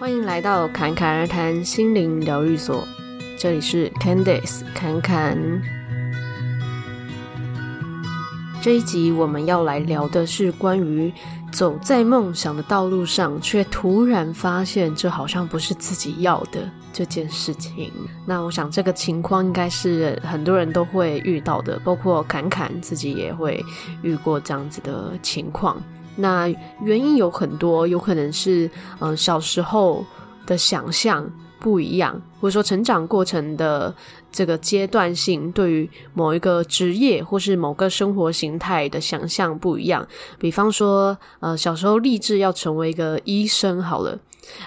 欢迎来到侃侃而谈心灵疗愈所，这里是 Candice 侃侃。这一集我们要来聊的是关于走在梦想的道路上，却突然发现这好像不是自己要的这件事情。那我想这个情况应该是很多人都会遇到的，包括侃侃自己也会遇过这样子的情况。那原因有很多，有可能是嗯、呃、小时候的想象不一样，或者说成长过程的这个阶段性，对于某一个职业或是某个生活形态的想象不一样。比方说，呃，小时候立志要成为一个医生，好了，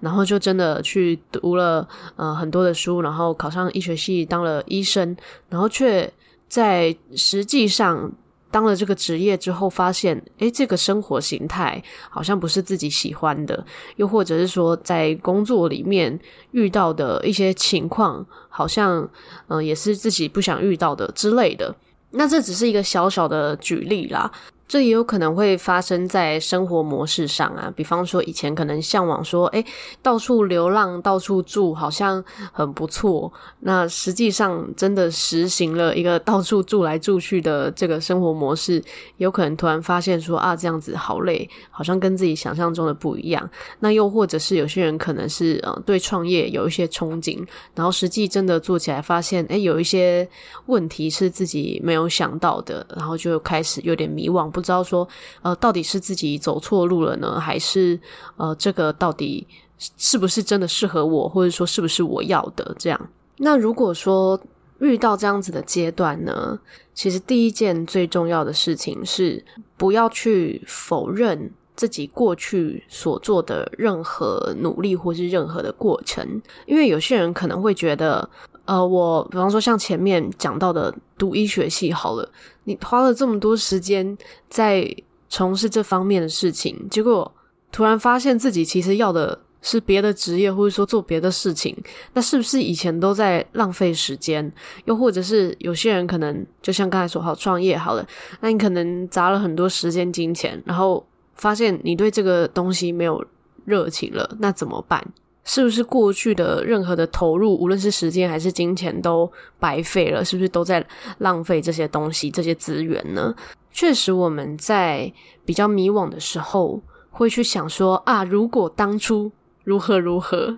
然后就真的去读了呃很多的书，然后考上医学系当了医生，然后却在实际上。当了这个职业之后，发现，诶，这个生活形态好像不是自己喜欢的，又或者是说，在工作里面遇到的一些情况，好像，嗯、也是自己不想遇到的之类的。那这只是一个小小的举例啦。这也有可能会发生在生活模式上啊，比方说以前可能向往说，诶，到处流浪，到处住，好像很不错。那实际上真的实行了一个到处住来住去的这个生活模式，有可能突然发现说啊，这样子好累，好像跟自己想象中的不一样。那又或者是有些人可能是呃对创业有一些憧憬，然后实际真的做起来发现，诶，有一些问题是自己没有想到的，然后就开始有点迷惘。不不知道说，呃，到底是自己走错路了呢，还是呃，这个到底是不是真的适合我，或者说是不是我要的？这样，那如果说遇到这样子的阶段呢，其实第一件最重要的事情是不要去否认自己过去所做的任何努力或是任何的过程，因为有些人可能会觉得。呃，我比方说像前面讲到的读医学系好了，你花了这么多时间在从事这方面的事情，结果突然发现自己其实要的是别的职业，或者说做别的事情，那是不是以前都在浪费时间？又或者是有些人可能就像刚才说好创业好了，那你可能砸了很多时间金钱，然后发现你对这个东西没有热情了，那怎么办？是不是过去的任何的投入，无论是时间还是金钱，都白费了？是不是都在浪费这些东西、这些资源呢？确实，我们在比较迷惘的时候，会去想说啊，如果当初如何如何，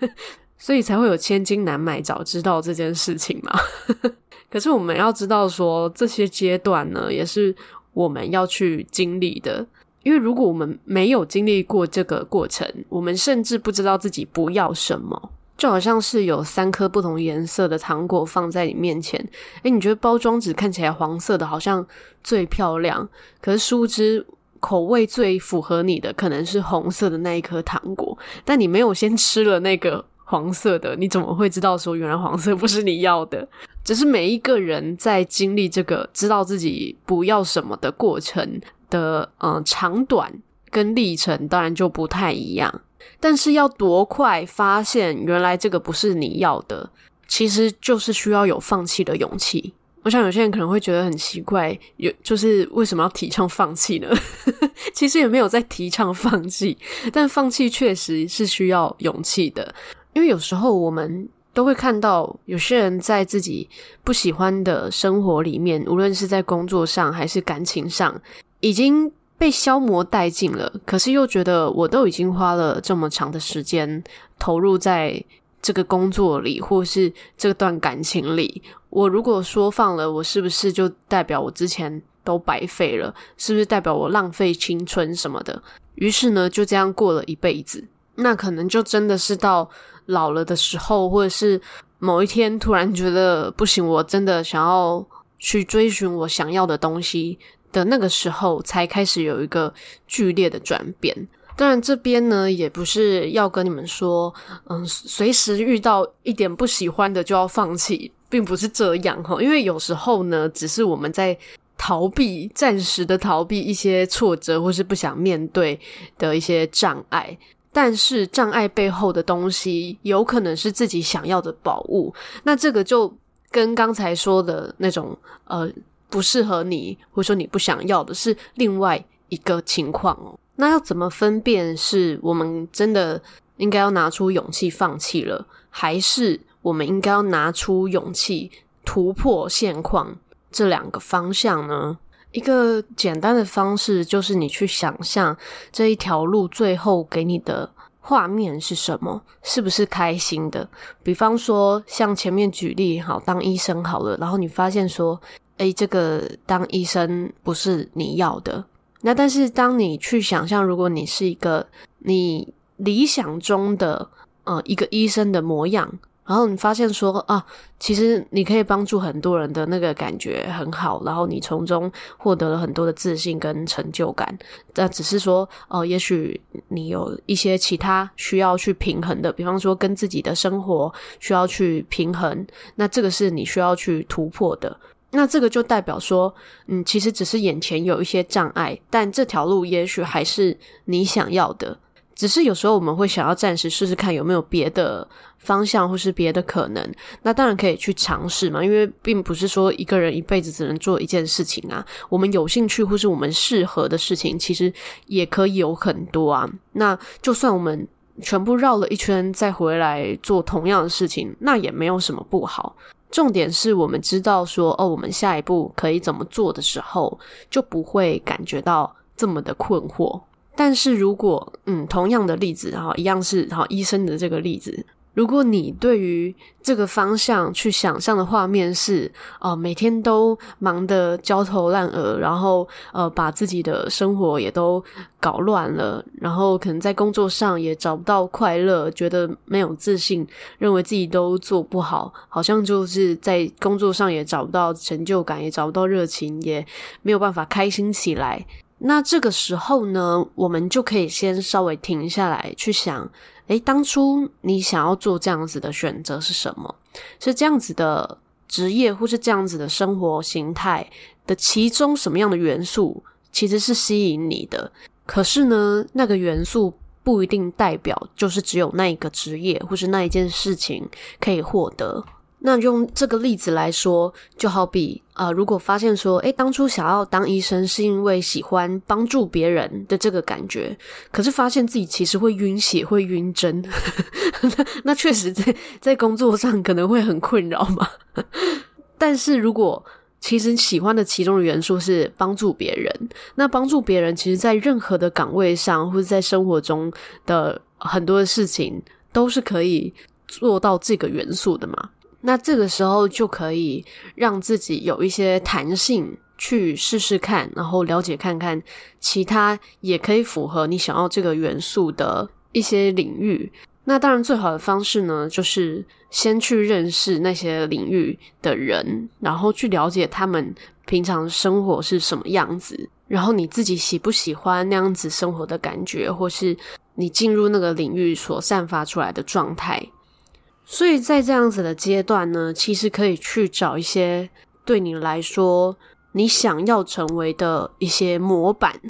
所以才会有千金难买早知道这件事情嘛。可是我们要知道说，这些阶段呢，也是我们要去经历的。因为如果我们没有经历过这个过程，我们甚至不知道自己不要什么。就好像是有三颗不同颜色的糖果放在你面前，诶，你觉得包装纸看起来黄色的好像最漂亮，可是殊不知口味最符合你的可能是红色的那一颗糖果。但你没有先吃了那个黄色的，你怎么会知道说原来黄色不是你要的？只是每一个人在经历这个知道自己不要什么的过程。的嗯、呃、长短跟历程当然就不太一样，但是要多快发现原来这个不是你要的，其实就是需要有放弃的勇气。我想有些人可能会觉得很奇怪，有就是为什么要提倡放弃呢？其实也没有在提倡放弃，但放弃确实是需要勇气的，因为有时候我们都会看到有些人在自己不喜欢的生活里面，无论是在工作上还是感情上。已经被消磨殆尽了，可是又觉得我都已经花了这么长的时间投入在这个工作里，或是这段感情里，我如果说放了，我是不是就代表我之前都白费了？是不是代表我浪费青春什么的？于是呢，就这样过了一辈子，那可能就真的是到老了的时候，或者是某一天突然觉得不行，我真的想要去追寻我想要的东西。的那个时候才开始有一个剧烈的转变。当然，这边呢也不是要跟你们说，嗯，随时遇到一点不喜欢的就要放弃，并不是这样哈。因为有时候呢，只是我们在逃避，暂时的逃避一些挫折，或是不想面对的一些障碍。但是障碍背后的东西，有可能是自己想要的宝物。那这个就跟刚才说的那种，呃。不适合你，或者说你不想要的是另外一个情况哦。那要怎么分辨是我们真的应该要拿出勇气放弃了，还是我们应该要拿出勇气突破现况？这两个方向呢？一个简单的方式就是你去想象这一条路最后给你的画面是什么？是不是开心的？比方说，像前面举例，好，当医生好了，然后你发现说，诶，这个当医生不是你要的。那但是当你去想象，如果你是一个你理想中的呃一个医生的模样。然后你发现说啊，其实你可以帮助很多人的那个感觉很好，然后你从中获得了很多的自信跟成就感。那只是说，呃，也许你有一些其他需要去平衡的，比方说跟自己的生活需要去平衡，那这个是你需要去突破的。那这个就代表说，嗯，其实只是眼前有一些障碍，但这条路也许还是你想要的。只是有时候我们会想要暂时试试看有没有别的方向或是别的可能，那当然可以去尝试嘛，因为并不是说一个人一辈子只能做一件事情啊。我们有兴趣或是我们适合的事情，其实也可以有很多啊。那就算我们全部绕了一圈再回来做同样的事情，那也没有什么不好。重点是我们知道说哦，我们下一步可以怎么做的时候，就不会感觉到这么的困惑。但是如果，嗯，同样的例子，哈，一样是哈医生的这个例子，如果你对于这个方向去想象的画面是，哦，每天都忙得焦头烂额，然后呃，把自己的生活也都搞乱了，然后可能在工作上也找不到快乐，觉得没有自信，认为自己都做不好，好像就是在工作上也找不到成就感，也找不到热情，也没有办法开心起来。那这个时候呢，我们就可以先稍微停下来，去想，诶，当初你想要做这样子的选择是什么？是这样子的职业，或是这样子的生活形态的其中什么样的元素，其实是吸引你的？可是呢，那个元素不一定代表就是只有那一个职业，或是那一件事情可以获得。那用这个例子来说，就好比、呃，如果发现说，诶，当初想要当医生是因为喜欢帮助别人的这个感觉，可是发现自己其实会晕血、会晕针，那那确实在在工作上可能会很困扰嘛。但是如果其实喜欢的其中的元素是帮助别人，那帮助别人，其实在任何的岗位上或者在生活中的很多的事情，都是可以做到这个元素的嘛。那这个时候就可以让自己有一些弹性，去试试看，然后了解看看其他也可以符合你想要这个元素的一些领域。那当然，最好的方式呢，就是先去认识那些领域的人，然后去了解他们平常生活是什么样子，然后你自己喜不喜欢那样子生活的感觉，或是你进入那个领域所散发出来的状态。所以在这样子的阶段呢，其实可以去找一些对你来说你想要成为的一些模板，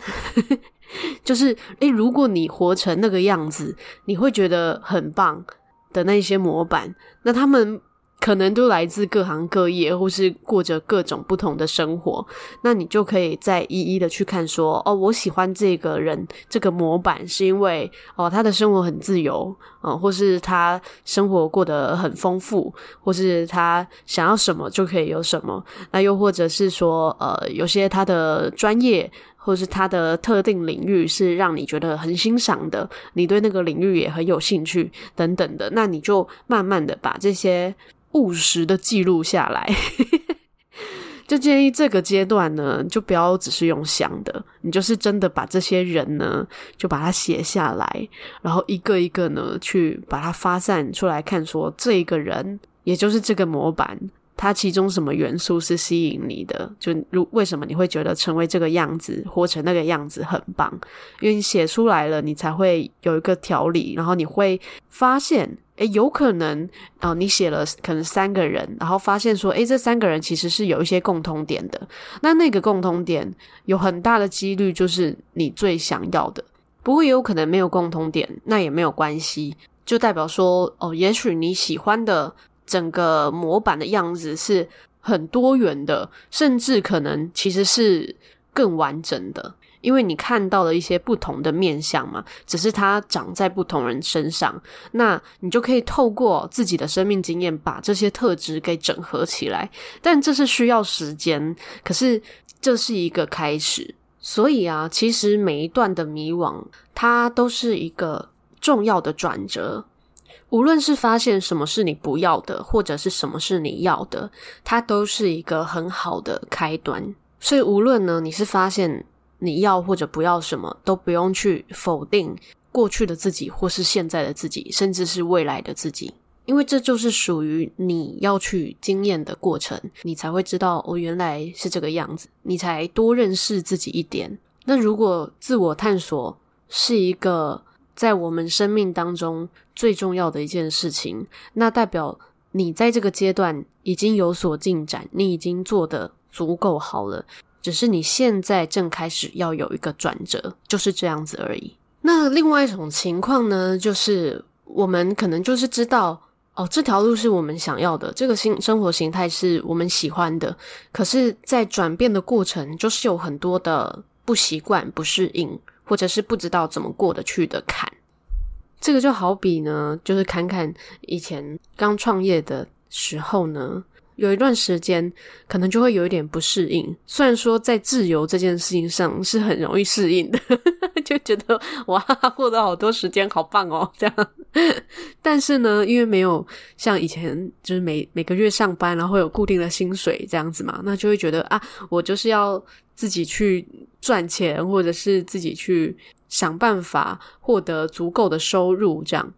就是诶，如果你活成那个样子，你会觉得很棒的那些模板，那他们。可能都来自各行各业，或是过着各种不同的生活，那你就可以再一一的去看说，哦，我喜欢这个人这个模板，是因为哦他的生活很自由，或是他生活过得很丰富，或是他想要什么就可以有什么，那又或者是说，呃，有些他的专业。或是他的特定领域是让你觉得很欣赏的，你对那个领域也很有兴趣等等的，那你就慢慢的把这些务实的记录下来。就建议这个阶段呢，就不要只是用想的，你就是真的把这些人呢，就把它写下来，然后一个一个呢去把它发散出来看，说这一个人也就是这个模板。它其中什么元素是吸引你的？就如为什么你会觉得成为这个样子，活成那个样子很棒？因为你写出来了，你才会有一个条理，然后你会发现，诶，有可能啊、你写了可能三个人，然后发现说，诶，这三个人其实是有一些共通点的。那那个共通点有很大的几率就是你最想要的，不过也有可能没有共通点，那也没有关系，就代表说，哦，也许你喜欢的。整个模板的样子是很多元的，甚至可能其实是更完整的。因为你看到了一些不同的面相嘛，只是它长在不同人身上，那你就可以透过自己的生命经验把这些特质给整合起来。但这是需要时间，可是这是一个开始。所以啊，其实每一段的迷惘，它都是一个重要的转折。无论是发现什么是你不要的，或者是什么是你要的，它都是一个很好的开端。所以，无论呢，你是发现你要或者不要什么，都不用去否定过去的自己，或是现在的自己，甚至是未来的自己。因为这就是属于你要去经验的过程，你才会知道哦，原来是这个样子，你才多认识自己一点。那如果自我探索是一个在我们生命当中最重要的一件事情，那代表你在这个阶段已经有所进展，你已经做得足够好了，只是你现在正开始要有一个转折，就是这样子而已。那另外一种情况呢，就是我们可能就是知道。哦，这条路是我们想要的，这个新生活形态是我们喜欢的。可是，在转变的过程，就是有很多的不习惯、不适应，或者是不知道怎么过得去的坎。这个就好比呢，就是侃侃以前刚创业的时候呢。有一段时间，可能就会有一点不适应。虽然说在自由这件事情上是很容易适应的，就觉得哇，获得好多时间，好棒哦，这样。但是呢，因为没有像以前，就是每每个月上班，然后有固定的薪水这样子嘛，那就会觉得啊，我就是要自己去赚钱，或者是自己去想办法获得足够的收入，这样。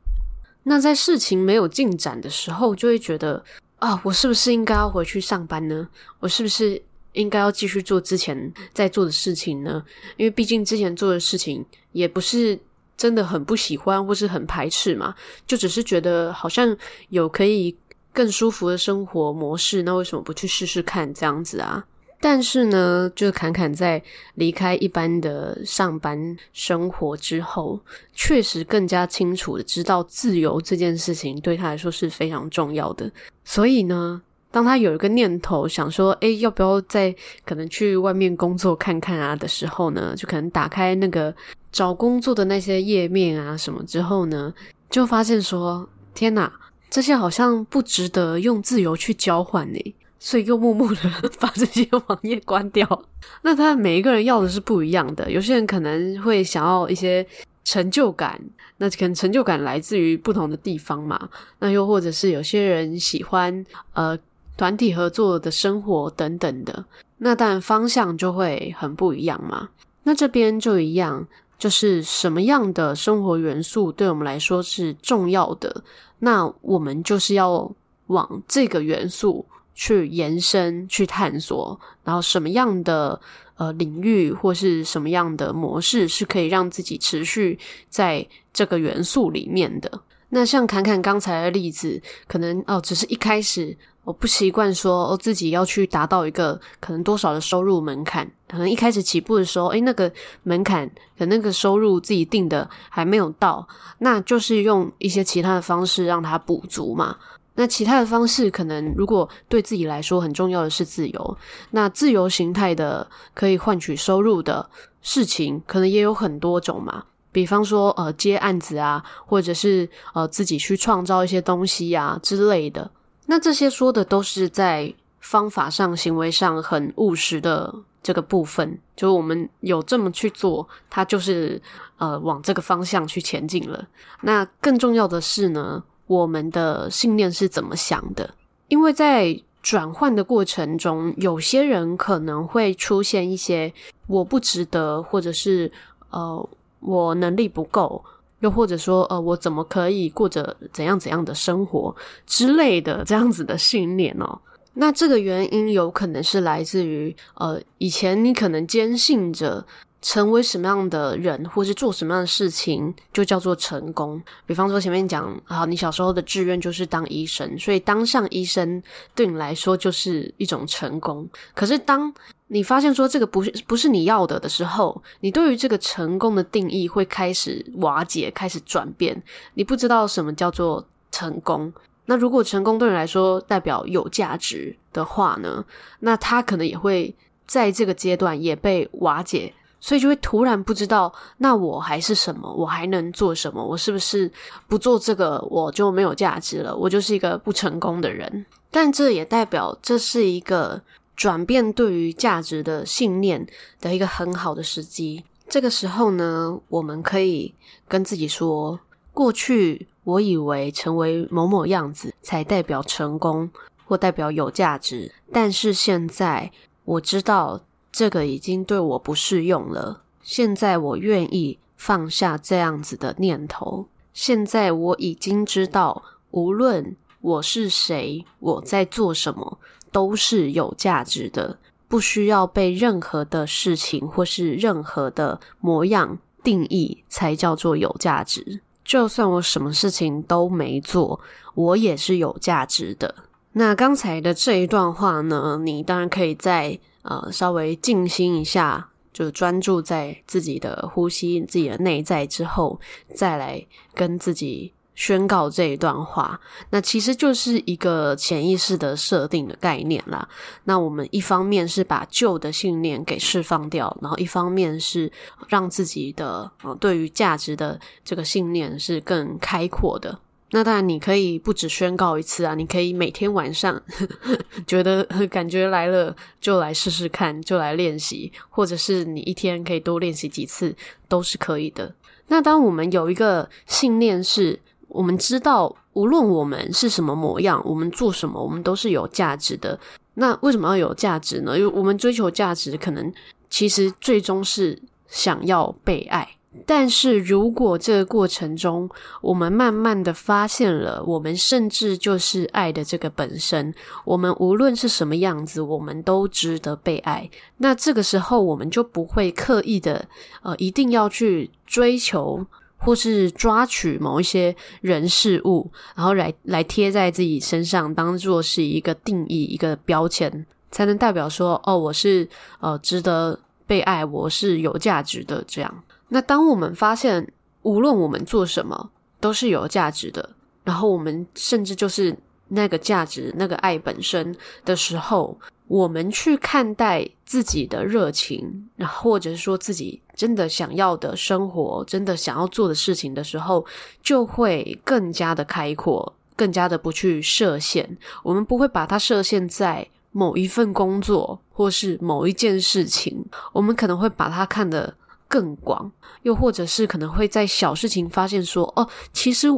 那在事情没有进展的时候，就会觉得。啊，我是不是应该要回去上班呢？我是不是应该要继续做之前在做的事情呢？因为毕竟之前做的事情也不是真的很不喜欢或是很排斥嘛，就只是觉得好像有可以更舒服的生活模式，那为什么不去试试看这样子啊？但是呢，就是侃侃在离开一般的上班生活之后，确实更加清楚的知道自由这件事情对他来说是非常重要的。所以呢，当他有一个念头想说，诶，要不要再可能去外面工作看看啊的时候呢，就可能打开那个找工作的那些页面啊什么之后呢，就发现说，天哪，这些好像不值得用自由去交换呢。所以又默默的 把这些网页关掉。那他每一个人要的是不一样的，有些人可能会想要一些成就感，那可能成就感来自于不同的地方嘛。那又或者是有些人喜欢呃团体合作的生活等等的，那当然方向就会很不一样嘛。那这边就一样，就是什么样的生活元素对我们来说是重要的，那我们就是要往这个元素。去延伸、去探索，然后什么样的呃领域或是什么样的模式是可以让自己持续在这个元素里面的？那像侃侃刚才的例子，可能哦，只是一开始我不习惯说哦，自己要去达到一个可能多少的收入门槛，可能一开始起步的时候，诶，那个门槛的那个收入自己定的还没有到，那就是用一些其他的方式让它补足嘛。那其他的方式，可能如果对自己来说很重要的是自由，那自由形态的可以换取收入的事情，可能也有很多种嘛。比方说，呃，接案子啊，或者是呃自己去创造一些东西呀之类的。那这些说的都是在方法上、行为上很务实的这个部分，就是我们有这么去做，它就是呃往这个方向去前进了。那更重要的是呢，我们的信念是怎么想的？因为在转换的过程中，有些人可能会出现一些我不值得，或者是呃我能力不够，又或者说呃我怎么可以过着怎样怎样的生活之类的这样子的信念哦。那这个原因有可能是来自于呃以前你可能坚信着。成为什么样的人，或是做什么样的事情，就叫做成功。比方说前面讲啊，你小时候的志愿就是当医生，所以当上医生对你来说就是一种成功。可是当你发现说这个不是不是你要的的时候，你对于这个成功的定义会开始瓦解，开始转变。你不知道什么叫做成功。那如果成功对你来说代表有价值的话呢？那他可能也会在这个阶段也被瓦解。所以就会突然不知道，那我还是什么？我还能做什么？我是不是不做这个我就没有价值了？我就是一个不成功的人。但这也代表这是一个转变对于价值的信念的一个很好的时机。这个时候呢，我们可以跟自己说：过去我以为成为某某样子才代表成功，或代表有价值，但是现在我知道这个已经对我不适用了。现在我愿意放下这样子的念头。现在我已经知道，无论我是谁，我在做什么，都是有价值的。不需要被任何的事情或是任何的模样定义，才叫做有价值。就算我什么事情都没做，我也是有价值的。那刚才的这一段话呢，你当然可以在呃稍微静心一下，就专注在自己的呼吸、自己的内在之后，再来跟自己。宣告这一段话，那其实就是一个潜意识的设定的概念啦。那我们一方面是把旧的信念给释放掉，然后一方面是让自己的呃对于价值的这个信念是更开阔的。那当然，你可以不止宣告一次啊，你可以每天晚上呵呵 觉得感觉来了就来试试看，就来练习，或者是你一天可以多练习几次都是可以的。那当我们有一个信念是。我们知道，无论我们是什么模样，我们做什么，我们都是有价值的。那为什么要有价值呢？因为我们追求价值，可能其实最终是想要被爱。但是如果这个过程中，我们慢慢的发现了，我们甚至就是爱的这个本身，我们无论是什么样子，我们都值得被爱。那这个时候，我们就不会刻意的，呃，一定要去追求。或是抓取某一些人事物，然后来来贴在自己身上，当做是一个定义、一个标签，才能代表说：哦，我是呃值得被爱，我是有价值的。这样，那当我们发现，无论我们做什么都是有价值的，然后我们甚至就是那个价值、那个爱本身的时候。我们去看待自己的热情，然后或者是说自己真的想要的生活，真的想要做的事情的时候，就会更加的开阔，更加的不去设限。我们不会把它设限在某一份工作或是某一件事情，我们可能会把它看得更广，又或者是可能会在小事情发现说，哦，其实。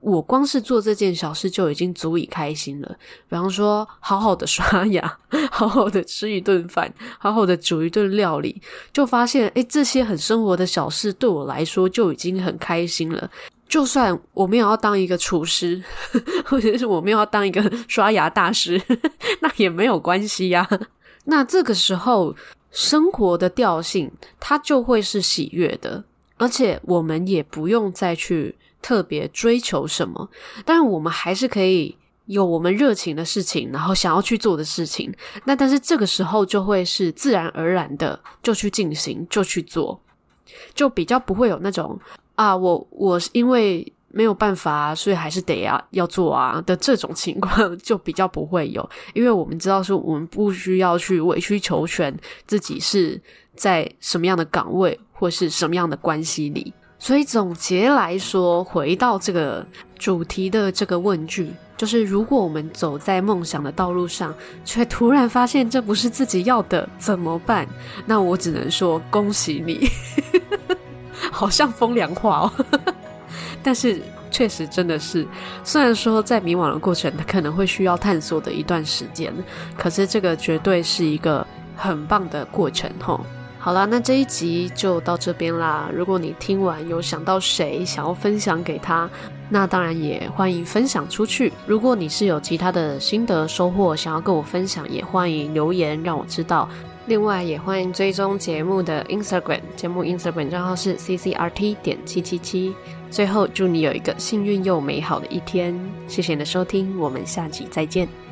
我光是做这件小事就已经足以开心了。比方说，好好的刷牙，好好的吃一顿饭，好好的煮一顿料理，就发现，诶，这些很生活的小事对我来说就已经很开心了。就算我没有要当一个厨师，或者是我没有要当一个刷牙大师，那也没有关系呀。那这个时候，生活的调性它就会是喜悦的，而且我们也不用再去。特别追求什么？但，我们还是可以有我们热情的事情，然后想要去做的事情。那但是这个时候就会是自然而然的就去进行，就去做，就比较不会有那种啊，我我因为没有办法，所以还是得要要做啊的这种情况，就比较不会有。因为我们知道说，我们不需要去委曲求全，自己是在什么样的岗位或是什么样的关系里。所以总结来说，回到这个主题的这个问句，就是如果我们走在梦想的道路上，却突然发现这不是自己要的，怎么办？那我只能说恭喜你，好像风凉话哦。但是确实真的是，虽然说在迷惘的过程，它可能会需要探索的一段时间，可是这个绝对是一个很棒的过程，吼。好啦，那这一集就到这边啦。如果你听完有想到谁想要分享给他，那当然也欢迎分享出去。如果你是有其他的心得收获想要跟我分享，也欢迎留言让我知道。另外，也欢迎追踪节目的 Instagram，节目 Instagram 账号是 ccrt 点七七七。最后，祝你有一个幸运又美好的一天。谢谢你的收听，我们下集再见。